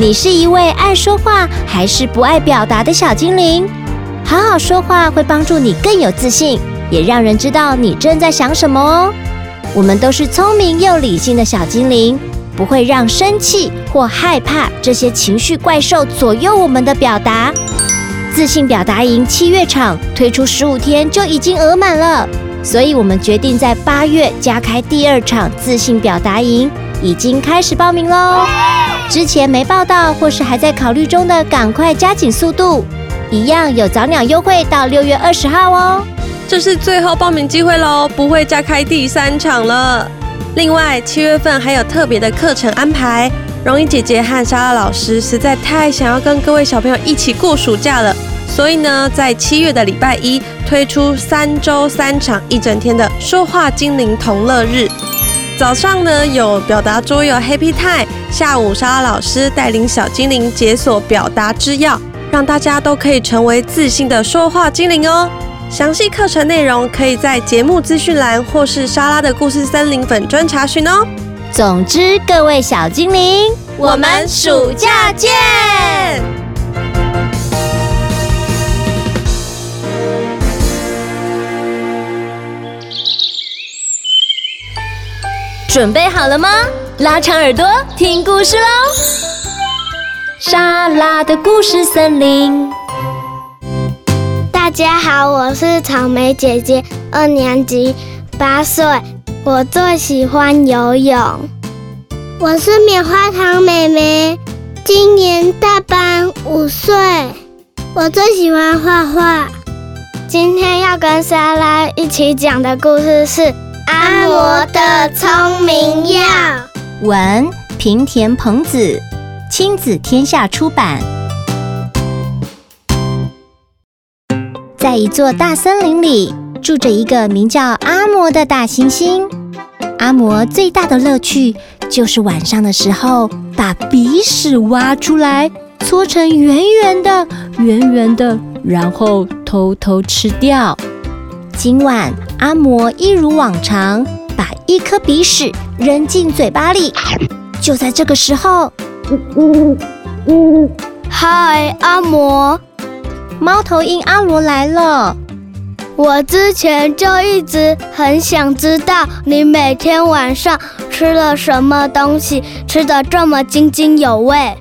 你是一位爱说话还是不爱表达的小精灵？好好说话会帮助你更有自信，也让人知道你正在想什么哦。我们都是聪明又理性的小精灵，不会让生气或害怕这些情绪怪兽左右我们的表达。自信表达营七月场推出十五天就已经额满了，所以我们决定在八月加开第二场自信表达营，已经开始报名喽。之前没报到或是还在考虑中的，赶快加紧速度，一样有早鸟优惠到六月二十号哦。这是最后报名机会喽，不会加开第三场了。另外，七月份还有特别的课程安排。容易姐姐和莎拉老师实在太想要跟各位小朋友一起过暑假了，所以呢，在七月的礼拜一推出三周三场一整天的说话精灵同乐日。早上呢有表达桌游 Happy Time，下午莎拉老师带领小精灵解锁表达之钥，让大家都可以成为自信的说话精灵哦。详细课程内容可以在节目资讯栏或是莎拉的故事森林粉专查询哦。总之，各位小精灵，我们暑假见！准备好了吗？拉长耳朵听故事喽！莎拉的故事森林。大家好，我是草莓姐姐，二年级，八岁，我最喜欢游泳。我是棉花糖妹妹，今年大班，五岁，我最喜欢画画。今天要跟莎拉一起讲的故事是《阿嬷的聪明药》。文：平田朋子，亲子天下出版。在一座大森林里，住着一个名叫阿嬷的大猩猩。阿嬷最大的乐趣就是晚上的时候，把鼻屎挖出来，搓成圆圆的、圆圆的，然后偷偷吃掉。今晚，阿嬷一如往常，把一颗鼻屎扔进嘴巴里。就在这个时候，嗨，阿嬷。猫头鹰阿罗来了。我之前就一直很想知道你每天晚上吃了什么东西，吃得这么津津有味。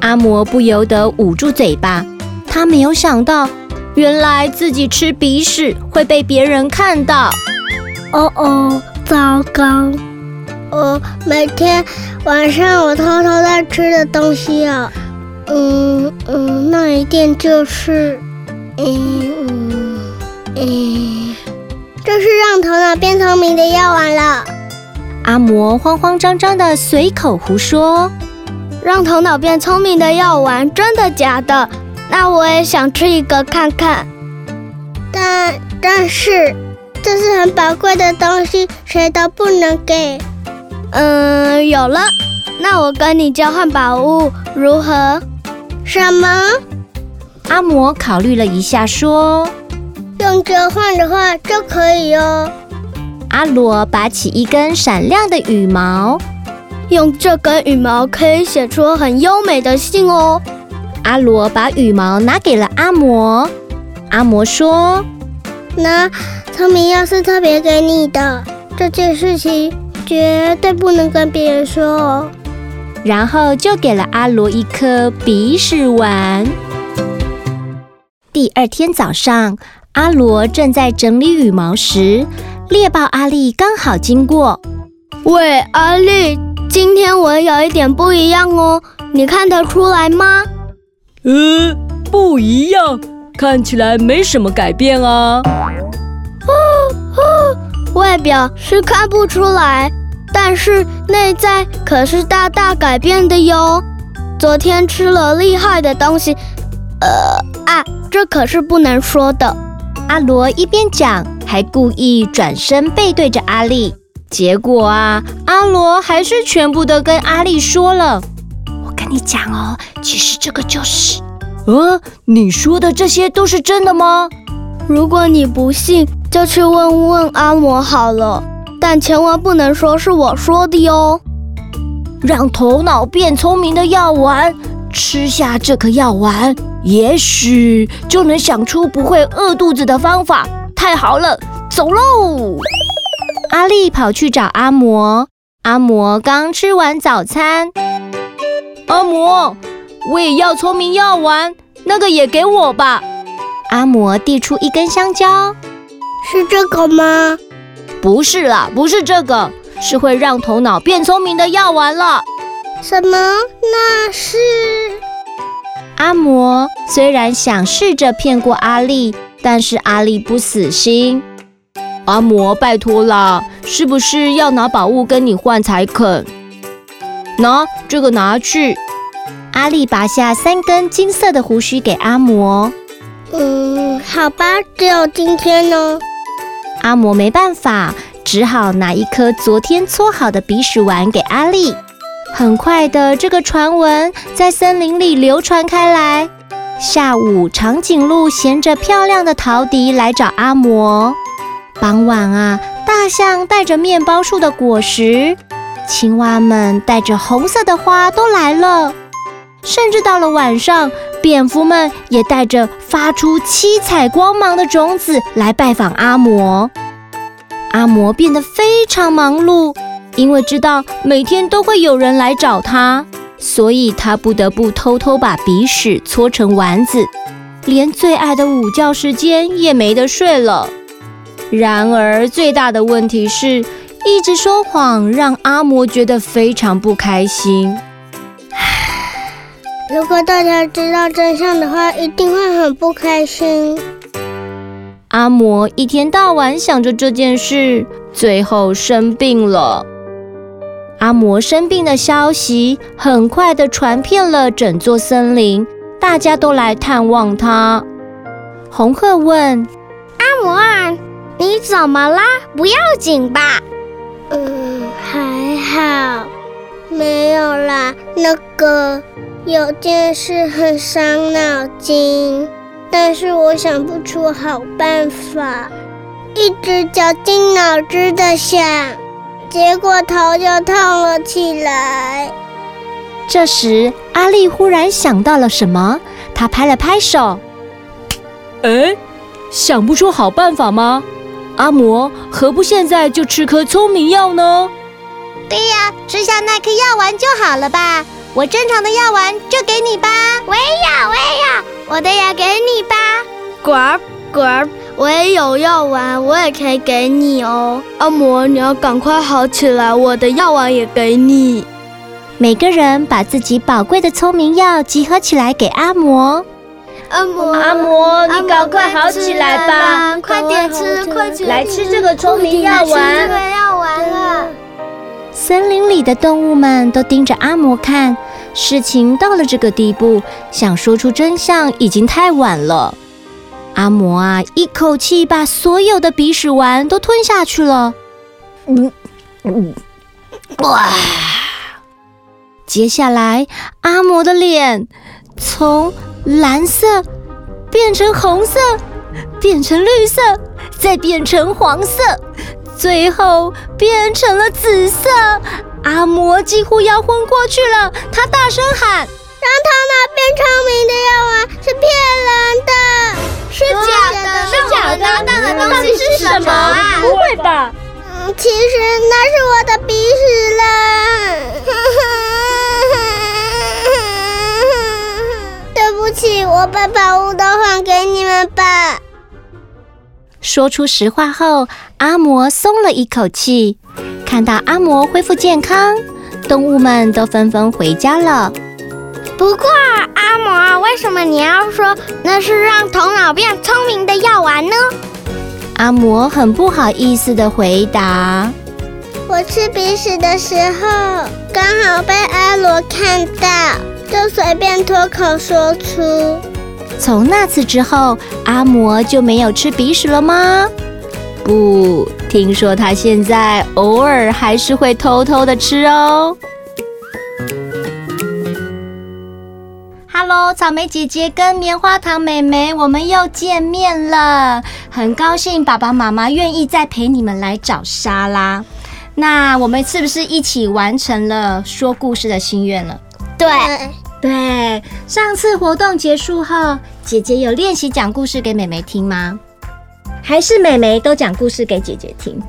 阿嬷不由得捂住嘴巴，他没有想到，原来自己吃鼻屎会被别人看到。哦哦，糟糕！呃，每天晚上我偷偷在吃的东西啊。嗯嗯，那一定就是，嗯嗯嗯，这是让头脑变聪明的药丸了。阿嬷慌慌张张的随口胡说：“让头脑变聪明的药丸，真的假的？那我也想吃一个看看。但但是这是很宝贵的东西，谁都不能给。嗯，有了，那我跟你交换宝物如何？”什么？阿嬷考虑了一下，说：“用交换的话就可以哦。”阿罗拔起一根闪亮的羽毛，用这根羽毛可以写出很优美的信哦。阿罗把羽毛拿给了阿嬷，阿嬷说：“那聪明药是特别给你的，这件事情绝对不能跟别人说哦。”然后就给了阿罗一颗鼻屎丸。第二天早上，阿罗正在整理羽毛时，猎豹阿力刚好经过。喂，阿力，今天我有一点不一样哦，你看得出来吗？呃，不一样，看起来没什么改变啊。哦哦，外表是看不出来。但是内在可是大大改变的哟。昨天吃了厉害的东西，呃啊，这可是不能说的。阿罗一边讲，还故意转身背对着阿力。结果啊，阿罗还是全部都跟阿力说了。你讲哦，其实这个就是……呃，你说的这些都是真的吗？如果你不信，就去问问阿嬷好了。但千万不能说是我说的哟。让头脑变聪明的药丸。吃下这颗药丸，也许就能想出不会饿肚子的方法。太好了，走喽！阿力跑去找阿嬷。阿嬷刚吃完早餐。阿嬷，我也要聪明药丸，那个也给我吧。阿嬷递出一根香蕉。是这个吗？不是啦，不是这个，是会让头脑变聪明的药丸了。什么？那是？阿嬷虽然想试着骗过阿力，但是阿力不死心。阿嬷，拜托啦，是不是要拿宝物跟你换才肯？拿这个拿去。阿力拔下三根金色的胡须给阿嬷。嗯，好吧，只有今天呢。阿嬷没办法，只好拿一颗昨天搓好的鼻屎丸给阿力。很快的，这个传闻在森林里流传开来。下午，长颈鹿衔着漂亮的陶笛来找阿嬷。傍晚啊，大象带着面包树的果实，青蛙们带着红色的花都来了。甚至到了晚上，蝙蝠们也带着发出七彩光芒的种子来拜访阿嬷。阿嬷变得非常忙碌。因为知道每天都会有人来找他，所以他不得不偷偷把鼻屎搓成丸子，连最爱的午觉时间也没得睡了。然而最大的问题是，一直说谎让阿嬷觉得非常不开心。如果大家知道真相的话，一定会很不开心。阿嬷一天到晚想着这件事，最后生病了。阿嬷生病的消息很快的传遍了整座森林，大家都来探望她。红鹤问：“阿嬷啊，你怎么啦？不要紧吧？”“嗯，还好，没有啦。那个有件事很伤脑筋，但是我想不出好办法，一直绞尽脑汁的想。”结果头就痛了起来。这时，阿丽忽然想到了什么，她拍了拍手：“哎，想不出好办法吗？阿嬷，何不现在就吃颗聪明药呢？”“对呀，吃下那颗药丸就好了吧？我正常的药丸就给你吧。我也要，我也要，我的也给你吧。”“呱呱。”我也有药丸，我也可以给你哦。阿嬷，你要赶快好起来，我的药丸也给你。每个人把自己宝贵的聪明药集合起来给阿嬷。阿嬷，阿嬷，你赶快好起来吧，快点吃，快点来吃这个聪明药丸。这个药丸了。森林里的动物们都盯着阿嬷看，事情到了这个地步，想说出真相已经太晚了。阿嬷啊，一口气把所有的鼻屎丸都吞下去了。嗯嗯，哇！接下来，阿嬷的脸从蓝色变成红色，变成绿色，再变成黄色，最后变成了紫色。阿嬷几乎要昏过去了，她大声喊。让头脑变聪明的药丸是骗人的，是假的，是假的。那个东西是什么啊？不会吧？嗯，其实那是我的鼻屎了。起，我把宝物都还给你们吧。说出实话后，阿嬷松了一口气。看到阿嬷恢复健康，动物们都纷纷回家了。不过，阿嬷，为什么你要说那是让头脑变聪明的药丸呢？阿嬷很不好意思的回答：“我吃鼻屎的时候，刚好被阿罗看到，就随便脱口说出。”从那次之后，阿嬷就没有吃鼻屎了吗？不，听说他现在偶尔还是会偷偷的吃哦。Hello，草莓姐姐跟棉花糖妹妹，我们又见面了，很高兴爸爸妈妈愿意再陪你们来找沙拉。那我们是不是一起完成了说故事的心愿了？对对，上次活动结束后，姐姐有练习讲故事给妹妹听吗？还是妹妹都讲故事给姐姐听？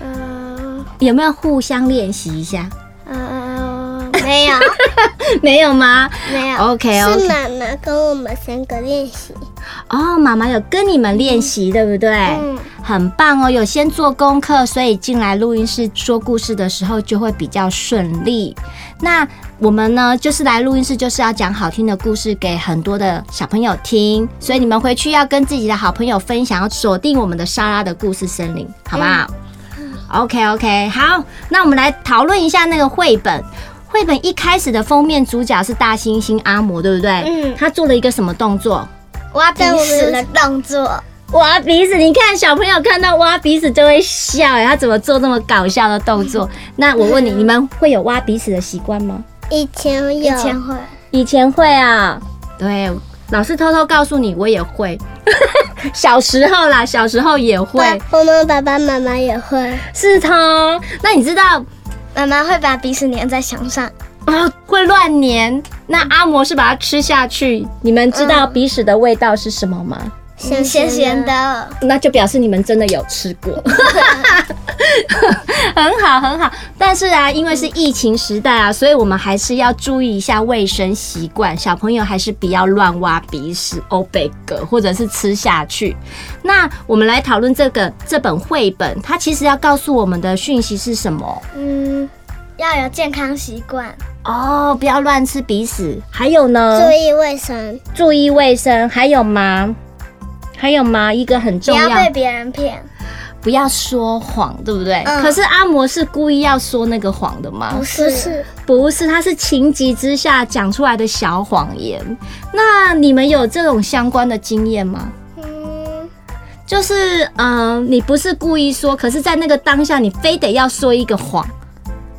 嗯，有没有互相练习一下？呃，没有，没有吗？没有。OK OK，是妈妈跟我们三个练习。哦，妈妈有跟你们练习，对不对？嗯，很棒哦，有先做功课，所以进来录音室说故事的时候就会比较顺利。那我们呢，就是来录音室就是要讲好听的故事给很多的小朋友听，所以你们回去要跟自己的好朋友分享，要锁定我们的莎拉的故事森林，好不好？嗯，OK OK，好，那我们来讨论一下那个绘本。绘本一开始的封面主角是大猩猩阿嬷，对不对？嗯，他做了一个什么动作？挖鼻屎的动作。挖鼻屎，你看小朋友看到挖鼻屎就会笑，哎，他怎么做这么搞笑的动作？那我问你，你们会有挖鼻屎的习惯吗？以前有，以前会，以前会啊。对，老师偷偷告诉你，我也会。小时候啦，小时候也会。我们爸爸妈妈也会。是他。那你知道妈妈会把鼻屎粘在墙上啊？会乱粘。那阿嬷是把它吃下去。你们知道鼻屎的味道是什么吗？咸咸的，那就表示你们真的有吃过，很好很好。但是啊，因为是疫情时代啊，所以我们还是要注意一下卫生习惯。小朋友还是不要乱挖鼻屎、欧贝格，或者是吃下去。那我们来讨论这个这本绘本，它其实要告诉我们的讯息是什么？嗯，要有健康习惯哦，不要乱吃鼻屎。还有呢？注意卫生，注意卫生。还有吗？还有吗？一个很重要，不要被别人骗，不要说谎，对不对？嗯、可是阿嬷是故意要说那个谎的吗？不是，不是，他是情急之下讲出来的小谎言。那你们有这种相关的经验吗？嗯，就是嗯、呃，你不是故意说，可是在那个当下，你非得要说一个谎，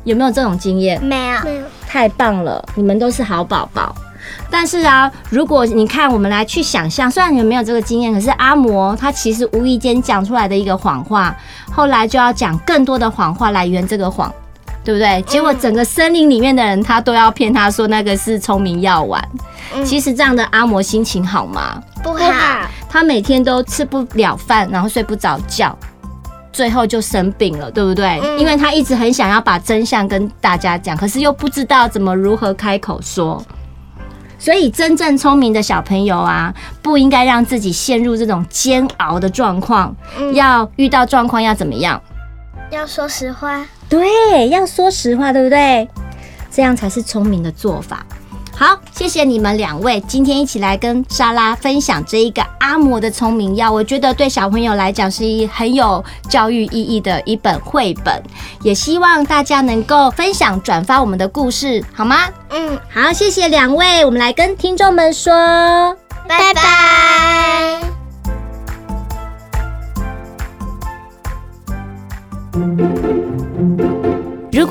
有没有这种经验？没有，没有。太棒了，你们都是好宝宝。但是啊，如果你看，我们来去想象，虽然你们没有这个经验，可是阿摩他其实无意间讲出来的一个谎话，后来就要讲更多的谎话来圆这个谎，对不对？结果整个森林里面的人，他都要骗他说那个是聪明药丸。其实这样的阿摩心情好吗？不好，他每天都吃不了饭，然后睡不着觉，最后就生病了，对不对？因为他一直很想要把真相跟大家讲，可是又不知道怎么如何开口说。所以，真正聪明的小朋友啊，不应该让自己陷入这种煎熬的状况。嗯，要遇到状况要怎么样？要说实话。对，要说实话，对不对？这样才是聪明的做法。好，谢谢你们两位今天一起来跟莎拉分享这一个阿嬷的聪明药。我觉得对小朋友来讲是一很有教育意义的一本绘本，也希望大家能够分享转发我们的故事，好吗？嗯，好，谢谢两位，我们来跟听众们说拜拜。